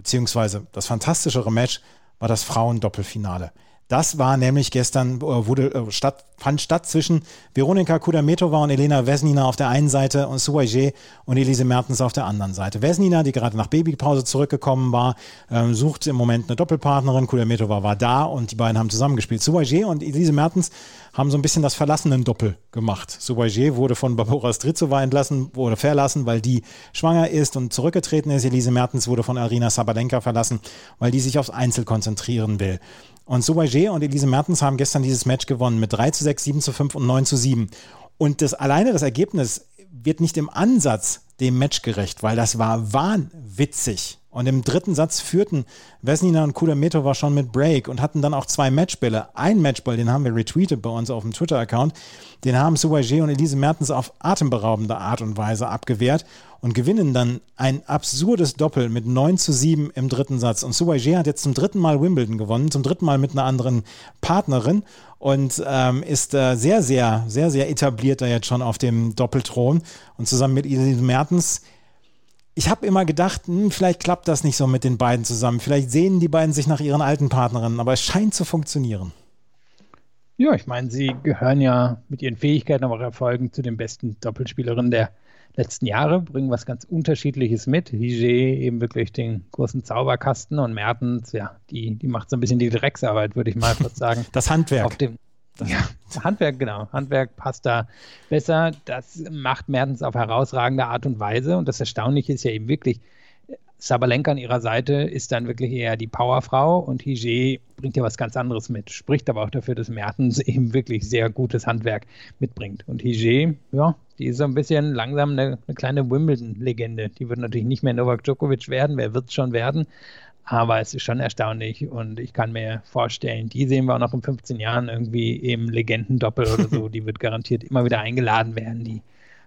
Beziehungsweise das fantastischere Match war das Frauendoppelfinale. Das war nämlich gestern, äh, wurde, äh, statt, fand statt zwischen Veronika Kudametova und Elena Vesnina auf der einen Seite und Suaje und Elise Mertens auf der anderen Seite. Vesnina, die gerade nach Babypause zurückgekommen war, ähm, sucht im Moment eine Doppelpartnerin. Kudametova war da und die beiden haben zusammengespielt. Suaje und Elise Mertens haben so ein bisschen das verlassenen Doppel gemacht. Suaje wurde von Barbora Strizova entlassen, wurde verlassen, weil die schwanger ist und zurückgetreten ist. Elise Mertens wurde von Arina Sabalenka verlassen, weil die sich aufs Einzel konzentrieren will. Und Sobager und Elise Mertens haben gestern dieses Match gewonnen mit 3 zu 6, 7 zu 5 und 9 zu 7. Und das alleine das Ergebnis wird nicht im Ansatz dem Match gerecht, weil das war wahnwitzig. Und im dritten Satz führten Vesnina und Kudametova schon mit Break und hatten dann auch zwei Matchbälle. Ein Matchball, den haben wir retweetet bei uns auf dem Twitter-Account, den haben Suwaje und Elise Mertens auf atemberaubende Art und Weise abgewehrt und gewinnen dann ein absurdes Doppel mit 9 zu 7 im dritten Satz. Und Suwaje hat jetzt zum dritten Mal Wimbledon gewonnen, zum dritten Mal mit einer anderen Partnerin und ähm, ist äh, sehr, sehr, sehr, sehr etabliert da jetzt schon auf dem Doppelthron. Und zusammen mit Elise Mertens ich habe immer gedacht, hm, vielleicht klappt das nicht so mit den beiden zusammen. Vielleicht sehen die beiden sich nach ihren alten Partnerinnen, aber es scheint zu funktionieren. Ja, ich meine, sie gehören ja mit ihren Fähigkeiten, aber auch Erfolgen zu den besten Doppelspielerinnen der letzten Jahre, bringen was ganz Unterschiedliches mit. Ligier eben wirklich den großen Zauberkasten und Mertens, ja, die, die macht so ein bisschen die Drecksarbeit, würde ich mal kurz sagen. Das Handwerk. Auf dem, ja, Handwerk, genau. Handwerk passt da besser. Das macht Mertens auf herausragende Art und Weise. Und das Erstaunliche ist ja eben wirklich, Sabalenka an ihrer Seite ist dann wirklich eher die Powerfrau und Hige bringt ja was ganz anderes mit. Spricht aber auch dafür, dass Mertens eben wirklich sehr gutes Handwerk mitbringt. Und Hige, ja, die ist so ein bisschen langsam eine, eine kleine Wimbledon-Legende. Die wird natürlich nicht mehr Novak Djokovic werden, wer wird es schon werden? Aber es ist schon erstaunlich und ich kann mir vorstellen, die sehen wir auch noch in 15 Jahren irgendwie im Legendendoppel oder so. Die wird garantiert immer wieder eingeladen werden. Die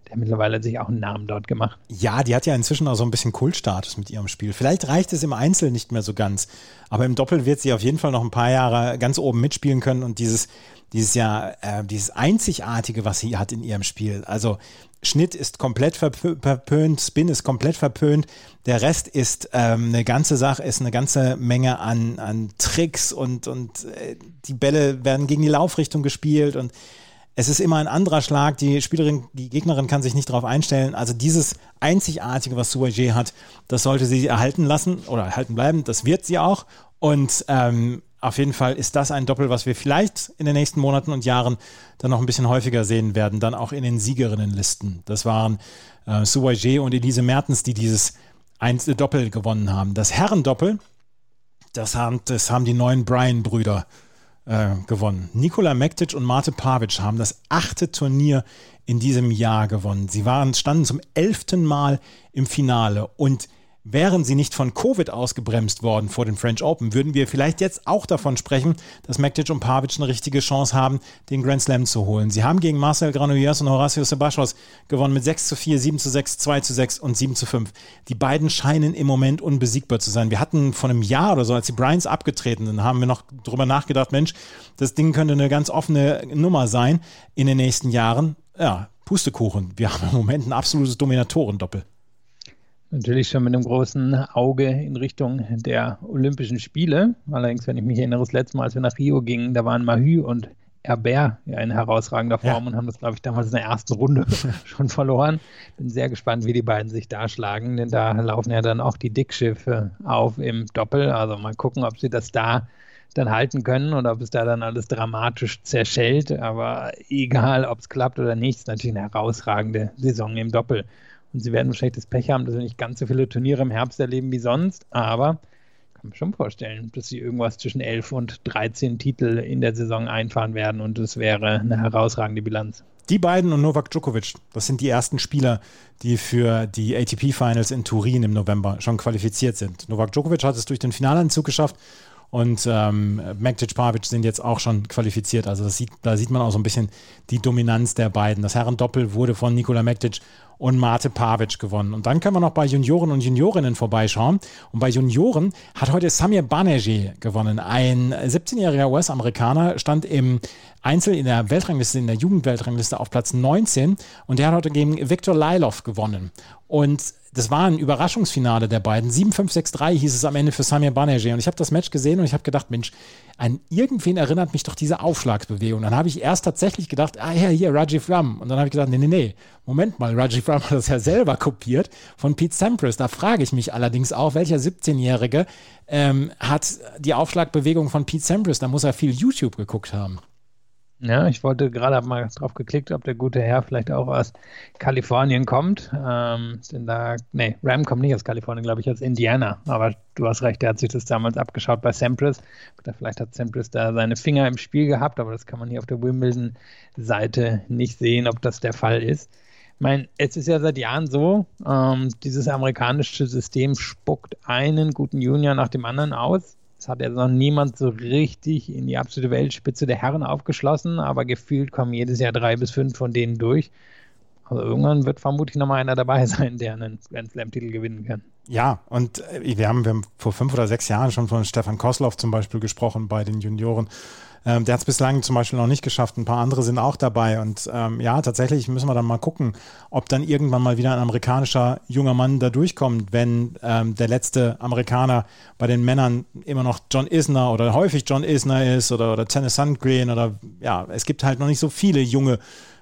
der mittlerweile sich auch einen Namen dort gemacht. Ja, die hat ja inzwischen auch so ein bisschen Kultstatus mit ihrem Spiel. Vielleicht reicht es im Einzel nicht mehr so ganz, aber im Doppel wird sie auf jeden Fall noch ein paar Jahre ganz oben mitspielen können und dieses, dieses ja, äh, dieses Einzigartige, was sie hat in ihrem Spiel. Also Schnitt ist komplett verpönt, Spin ist komplett verpönt. Der Rest ist ähm, eine ganze Sache, ist eine ganze Menge an, an Tricks und, und äh, die Bälle werden gegen die Laufrichtung gespielt und es ist immer ein anderer Schlag. Die Spielerin, die Gegnerin kann sich nicht darauf einstellen. Also dieses Einzigartige, was Suaje hat, das sollte sie erhalten lassen oder erhalten bleiben. Das wird sie auch. Und ähm, auf jeden Fall ist das ein Doppel, was wir vielleicht in den nächsten Monaten und Jahren dann noch ein bisschen häufiger sehen werden, dann auch in den Siegerinnenlisten. Das waren äh, Suwaje und Elise Mertens, die dieses einzelne Doppel gewonnen haben. Das Herrendoppel, das haben, das haben die neuen Bryan-Brüder äh, gewonnen. Nikola Mektic und Mate Pavic haben das achte Turnier in diesem Jahr gewonnen. Sie waren, standen zum elften Mal im Finale und Wären sie nicht von Covid ausgebremst worden vor den French Open, würden wir vielleicht jetzt auch davon sprechen, dass Mektic und Pavic eine richtige Chance haben, den Grand Slam zu holen. Sie haben gegen Marcel Granollers und Horacio Sebastos gewonnen mit 6 zu 4, 7 zu 6, 2 zu 6 und 7 zu 5. Die beiden scheinen im Moment unbesiegbar zu sein. Wir hatten vor einem Jahr oder so, als die Bryans abgetreten sind, haben wir noch drüber nachgedacht, Mensch, das Ding könnte eine ganz offene Nummer sein in den nächsten Jahren. Ja, Pustekuchen. Wir haben im Moment ein absolutes Dominatorendoppel. Natürlich schon mit einem großen Auge in Richtung der Olympischen Spiele. Allerdings, wenn ich mich erinnere, das letzte Mal, als wir nach Rio gingen, da waren Mahü und Herbert in herausragender Form ja. und haben das, glaube ich, damals in der ersten Runde schon verloren. Bin sehr gespannt, wie die beiden sich da schlagen, denn da laufen ja dann auch die Dickschiffe auf im Doppel. Also mal gucken, ob sie das da dann halten können und ob es da dann alles dramatisch zerschellt. Aber egal, ob es klappt oder nicht, ist natürlich eine herausragende Saison im Doppel. Und sie werden wahrscheinlich das Pech haben, dass wir nicht ganz so viele Turniere im Herbst erleben wie sonst. Aber ich kann mir schon vorstellen, dass sie irgendwas zwischen 11 und 13 Titel in der Saison einfahren werden. Und das wäre eine herausragende Bilanz. Die beiden und Novak Djokovic, das sind die ersten Spieler, die für die ATP Finals in Turin im November schon qualifiziert sind. Novak Djokovic hat es durch den Finalanzug geschafft und ähm, Mektic Pavic sind jetzt auch schon qualifiziert. Also sieht, da sieht man auch so ein bisschen die Dominanz der beiden. Das Herrendoppel wurde von Nikola Mektic und Mate Pavic gewonnen. Und dann können wir noch bei Junioren und Juniorinnen vorbeischauen. Und bei Junioren hat heute Samir Banerjee gewonnen. Ein 17-jähriger US-Amerikaner stand im Einzel in der Weltrangliste, in der Jugendweltrangliste auf Platz 19 und der hat heute gegen Viktor Lailov gewonnen. Und das war ein Überraschungsfinale der beiden. 7-5-6-3 hieß es am Ende für Samir Banerjee. Und ich habe das Match gesehen und ich habe gedacht, Mensch, an irgendwen erinnert mich doch diese Aufschlagsbewegung. Dann habe ich erst tatsächlich gedacht, ah ja, hier, Rajiv Ram. Und dann habe ich gedacht, nee, nee, nee, Moment mal, Rajiv Ram hat das ja selber kopiert von Pete Sampras. Da frage ich mich allerdings auch, welcher 17-Jährige ähm, hat die Aufschlagbewegung von Pete Sampras? Da muss er viel YouTube geguckt haben. Ja, ich wollte gerade mal drauf geklickt, ob der gute Herr vielleicht auch aus Kalifornien kommt. Ähm, denn da, nee, Ram kommt nicht aus Kalifornien, glaube ich, aus Indiana. Aber du hast recht, der hat sich das damals abgeschaut bei Sampras. Vielleicht hat Sampras da seine Finger im Spiel gehabt, aber das kann man hier auf der Wimbledon-Seite nicht sehen, ob das der Fall ist. Ich meine, es ist ja seit Jahren so, ähm, dieses amerikanische System spuckt einen guten Junior nach dem anderen aus es hat jetzt noch niemand so richtig in die absolute Weltspitze der Herren aufgeschlossen, aber gefühlt kommen jedes Jahr drei bis fünf von denen durch. Also irgendwann wird vermutlich nochmal einer dabei sein, der einen Grand Slam-Titel gewinnen kann. Ja, und äh, wir haben, wir haben vor fünf oder sechs Jahren schon von Stefan Kosloff zum Beispiel gesprochen bei den Junioren. Ähm, der hat es bislang zum Beispiel noch nicht geschafft. Ein paar andere sind auch dabei. Und ähm, ja, tatsächlich müssen wir dann mal gucken, ob dann irgendwann mal wieder ein amerikanischer junger Mann da durchkommt, wenn ähm, der letzte Amerikaner bei den Männern immer noch John Isner oder häufig John Isner ist oder, oder Tennis Sundgren oder ja, es gibt halt noch nicht so viele junge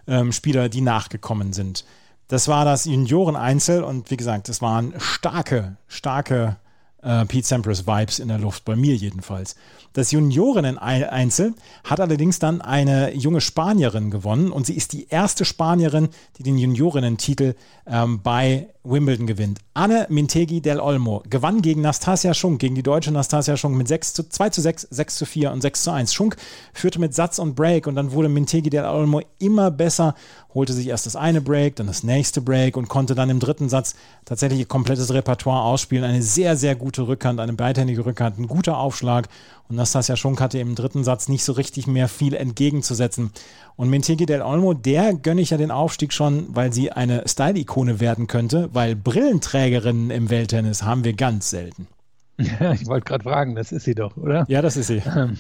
ähm, Spieler, die nachgekommen sind. Das war das Junioren-Einzel und wie gesagt, es waren starke, starke äh, Pete Sampras-Vibes in der Luft, bei mir jedenfalls. Das Juniorinnen-Einzel hat allerdings dann eine junge Spanierin gewonnen und sie ist die erste Spanierin, die den Juniorinnen-Titel ähm, bei Wimbledon gewinnt. Anne Mintegi del Olmo gewann gegen Nastasia Schunk, gegen die deutsche Nastasia Schunk mit 6 zu, 2 zu 6, 6 zu 4 und 6 zu 1. Schunk führte mit Satz und Break und dann wurde Mintegi del Olmo immer besser, holte sich erst das eine Break, dann das nächste Break und konnte dann im dritten Satz tatsächlich ihr komplettes Repertoire ausspielen. Eine sehr, sehr gute gute Rückhand, eine beidhändige Rückhand, ein guter Aufschlag. Und Nastasia Schunk hatte im dritten Satz nicht so richtig mehr viel entgegenzusetzen. Und Mentegi del Olmo, der gönne ich ja den Aufstieg schon, weil sie eine Style-Ikone werden könnte, weil Brillenträgerinnen im Welttennis haben wir ganz selten. Ja, ich wollte gerade fragen, das ist sie doch, oder? Ja, das ist sie. Ähm,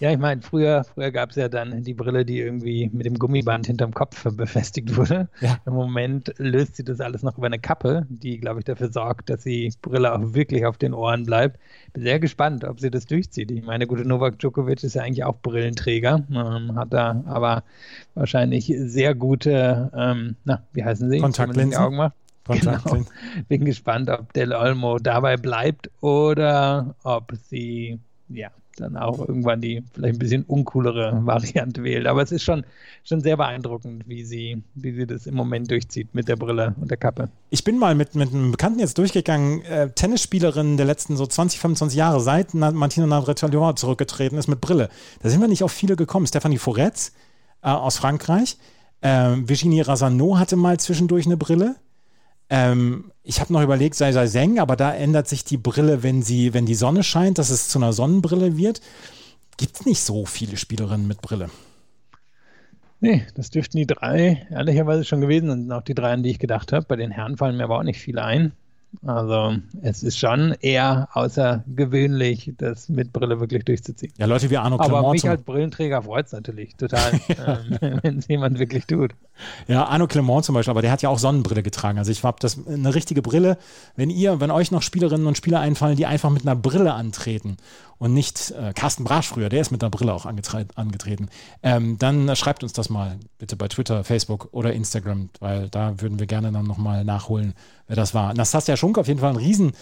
ja, ich meine, früher, früher gab es ja dann die Brille, die irgendwie mit dem Gummiband hinterm Kopf befestigt wurde. Ja. Im Moment löst sie das alles noch über eine Kappe, die, glaube ich, dafür sorgt, dass die Brille auch wirklich auf den Ohren bleibt. Bin sehr gespannt, ob sie das durchzieht. Ich meine, gute Novak Djokovic ist ja eigentlich auch Brillenträger, ähm, hat da aber wahrscheinlich sehr gute, ähm, na, wie heißen sie? Kontaktlinsen. Augen macht. Genau. Bin gespannt, ob Del Olmo dabei bleibt oder ob sie ja dann auch irgendwann die vielleicht ein bisschen uncoolere Variante wählt. Aber es ist schon, schon sehr beeindruckend, wie sie, wie sie das im Moment durchzieht mit der Brille und der Kappe. Ich bin mal mit, mit einem Bekannten jetzt durchgegangen, äh, Tennisspielerin der letzten so 20, 25 Jahre, seit Martina Navratilova zurückgetreten ist mit Brille. Da sind wir nicht auf viele gekommen. Stephanie Foretz äh, aus Frankreich. Äh, Virginie Razano hatte mal zwischendurch eine Brille. Ähm, ich habe noch überlegt, sei sei Seng, aber da ändert sich die Brille, wenn sie, wenn die Sonne scheint, dass es zu einer Sonnenbrille wird. Gibt es nicht so viele Spielerinnen mit Brille? Nee, das dürften die drei ehrlicherweise schon gewesen sein. Auch die drei, an die ich gedacht habe. Bei den Herren fallen mir aber auch nicht viele ein. Also es ist schon eher außergewöhnlich, das mit Brille wirklich durchzuziehen. Ja, Leute wie Arno Clement. Aber mich als Brillenträger freut es natürlich total, ähm, wenn es jemand wirklich tut. Ja, Arno Clement zum Beispiel, aber der hat ja auch Sonnenbrille getragen. Also ich habe das eine richtige Brille. Wenn ihr, wenn euch noch Spielerinnen und Spieler einfallen, die einfach mit einer Brille antreten und nicht äh, Carsten Brasch früher, der ist mit einer Brille auch angetreten, ähm, dann schreibt uns das mal bitte bei Twitter, Facebook oder Instagram, weil da würden wir gerne dann nochmal nachholen, wer das war. Nastasia Schunk auf jeden Fall ein Riesen,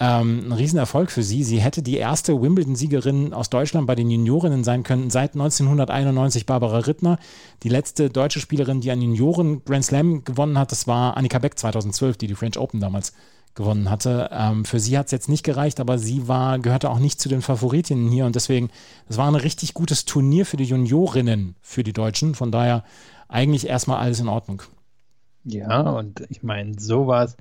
ähm, ein Riesenerfolg für sie. Sie hätte die erste Wimbledon-Siegerin aus Deutschland bei den Juniorinnen sein können seit 1991 Barbara Rittner. Die letzte deutsche Spielerin, die einen Junioren Grand Slam gewonnen hat, das war Annika Beck 2012, die die French Open damals gewonnen hatte. Ähm, für sie hat es jetzt nicht gereicht, aber sie war, gehörte auch nicht zu den Favoritinnen hier und deswegen, das war ein richtig gutes Turnier für die Juniorinnen, für die Deutschen. Von daher eigentlich erstmal alles in Ordnung. Ja, und ich meine, sowas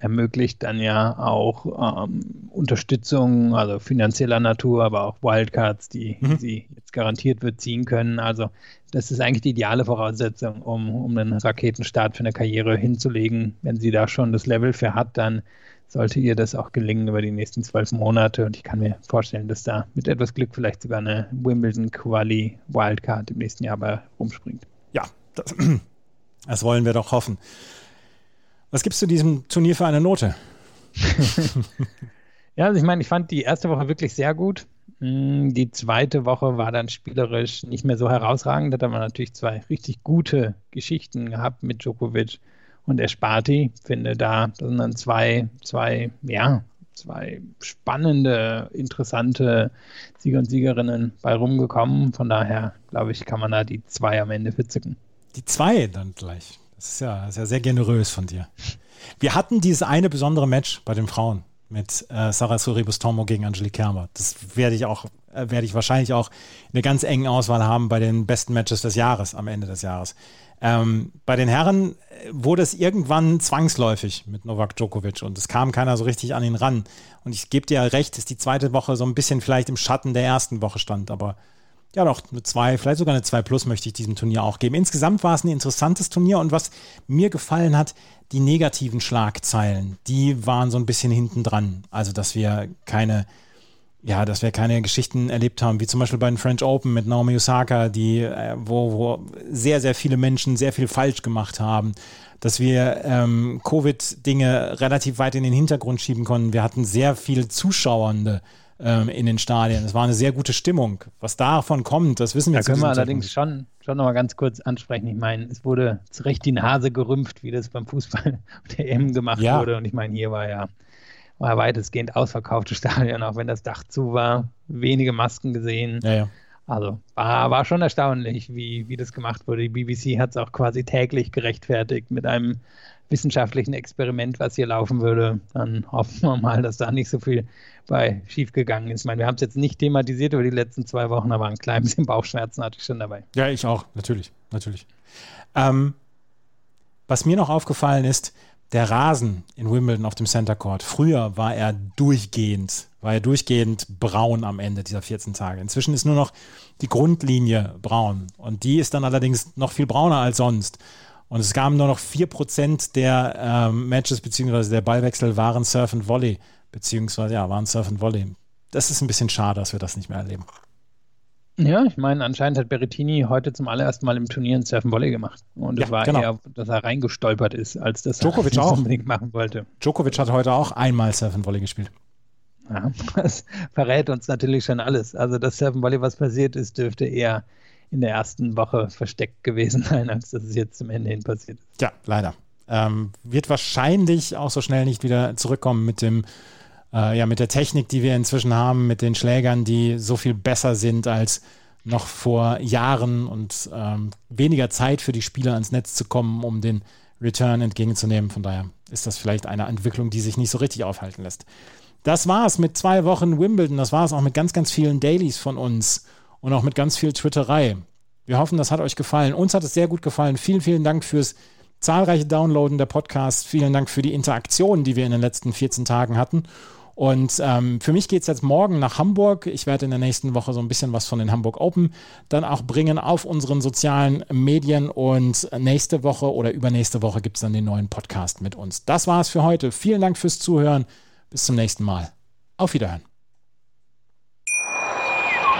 ermöglicht dann ja auch ähm, Unterstützung, also finanzieller Natur, aber auch Wildcards, die mhm. sie jetzt garantiert wird ziehen können. Also das ist eigentlich die ideale Voraussetzung, um, um einen Raketenstart für eine Karriere hinzulegen. Wenn sie da schon das Level für hat, dann sollte ihr das auch gelingen über die nächsten zwölf Monate. Und ich kann mir vorstellen, dass da mit etwas Glück vielleicht sogar eine Wimbledon Quali Wildcard im nächsten Jahr bei rumspringt. Ja, das, das wollen wir doch hoffen. Was gibst du diesem Turnier für eine Note? ja, also ich meine, ich fand die erste Woche wirklich sehr gut. Hm, die zweite Woche war dann spielerisch nicht mehr so herausragend. Da hat man natürlich zwei richtig gute Geschichten gehabt mit Djokovic und Esparti. Ich finde, da sind dann zwei, zwei, ja, zwei spannende, interessante Sieger und Siegerinnen bei rumgekommen. Von daher, glaube ich, kann man da die zwei am Ende verzicken. Die zwei dann gleich. Das ist ja, das sehr generös von dir. Wir hatten dieses eine besondere Match bei den Frauen mit äh, Sarah Suribus-Tomo gegen Angelique Kerber. Das werde ich auch, äh, werde ich wahrscheinlich auch eine ganz engen Auswahl haben bei den besten Matches des Jahres, am Ende des Jahres. Ähm, bei den Herren äh, wurde es irgendwann zwangsläufig mit Novak Djokovic und es kam keiner so richtig an ihn ran. Und ich gebe dir recht, dass die zweite Woche so ein bisschen vielleicht im Schatten der ersten Woche stand, aber ja doch, eine 2, vielleicht sogar eine 2 Plus möchte ich diesem Turnier auch geben. Insgesamt war es ein interessantes Turnier und was mir gefallen hat, die negativen Schlagzeilen, die waren so ein bisschen hinten dran. Also, dass wir keine, ja, dass wir keine Geschichten erlebt haben, wie zum Beispiel bei den French Open mit Naomi Osaka, die, äh, wo, wo sehr, sehr viele Menschen sehr viel falsch gemacht haben dass wir ähm, Covid-Dinge relativ weit in den Hintergrund schieben konnten. Wir hatten sehr viele Zuschauernde ähm, in den Stadien. Es war eine sehr gute Stimmung. Was davon kommt, das wissen wir Da können wir allerdings schon, schon noch mal ganz kurz ansprechen. Ich meine, es wurde zu Recht die Nase gerümpft, wie das beim Fußball der M gemacht ja. wurde. Und ich meine, hier war ja war weitestgehend ausverkauftes Stadion, auch wenn das Dach zu war, wenige Masken gesehen. Ja, ja. Also war, war schon erstaunlich, wie, wie das gemacht wurde. Die BBC hat es auch quasi täglich gerechtfertigt mit einem wissenschaftlichen Experiment, was hier laufen würde. Dann hoffen wir mal, dass da nicht so viel bei schiefgegangen ist. Ich meine, wir haben es jetzt nicht thematisiert über die letzten zwei Wochen, aber ein klein bisschen Bauchschmerzen hatte ich schon dabei. Ja, ich auch, natürlich, natürlich. Ähm, was mir noch aufgefallen ist, der Rasen in Wimbledon auf dem Center Court. Früher war er durchgehend, war er durchgehend braun am Ende dieser 14 Tage. Inzwischen ist nur noch die Grundlinie braun und die ist dann allerdings noch viel brauner als sonst. Und es gaben nur noch 4% der ähm, Matches beziehungsweise der Ballwechsel waren Surf and Volley, beziehungsweise ja, waren Surf and Volley. Das ist ein bisschen schade, dass wir das nicht mehr erleben. Ja, ich meine, anscheinend hat Berrettini heute zum allerersten Mal im Turnier ein Surfen Volley gemacht. Und es ja, war genau. eher, dass er reingestolpert ist, als dass Djokovic er auch unbedingt machen wollte. Djokovic hat heute auch einmal Surfen Volley gespielt. Ja, das verrät uns natürlich schon alles. Also das Surfen Volley, was passiert ist, dürfte eher in der ersten Woche versteckt gewesen sein, als dass es jetzt zum Ende hin passiert ist. Ja, leider. Ähm, wird wahrscheinlich auch so schnell nicht wieder zurückkommen mit dem äh, ja, mit der Technik, die wir inzwischen haben, mit den Schlägern, die so viel besser sind als noch vor Jahren und ähm, weniger Zeit für die Spieler ans Netz zu kommen, um den Return entgegenzunehmen. Von daher ist das vielleicht eine Entwicklung, die sich nicht so richtig aufhalten lässt. Das war es mit zwei Wochen Wimbledon. Das war es auch mit ganz, ganz vielen Dailies von uns und auch mit ganz viel Twitterei. Wir hoffen, das hat euch gefallen. Uns hat es sehr gut gefallen. Vielen, vielen Dank fürs zahlreiche Downloaden der Podcast. Vielen Dank für die Interaktion, die wir in den letzten 14 Tagen hatten. Und ähm, für mich geht es jetzt morgen nach Hamburg. Ich werde in der nächsten Woche so ein bisschen was von den Hamburg Open dann auch bringen auf unseren sozialen Medien. Und nächste Woche oder übernächste Woche gibt es dann den neuen Podcast mit uns. Das war es für heute. Vielen Dank fürs Zuhören. Bis zum nächsten Mal. Auf Wiederhören.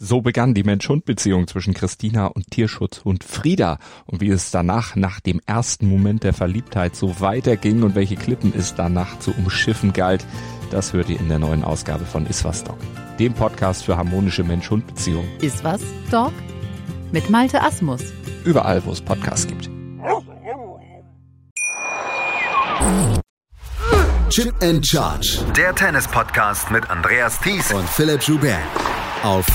So begann die Mensch-Hund-Beziehung zwischen Christina und Tierschutzhund Frieda. Und wie es danach, nach dem ersten Moment der Verliebtheit, so weiterging und welche Klippen es danach zu umschiffen galt, das hört ihr in der neuen Ausgabe von Iswas Dog, dem Podcast für harmonische Mensch-Hund-Beziehungen. Iswas Dog? Mit Malte Asmus. Überall, wo es Podcasts gibt. Chip and Charge. Der Tennis-Podcast mit Andreas Thies und Philipp Joubert. Auf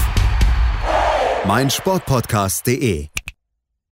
meinsportpodcast.de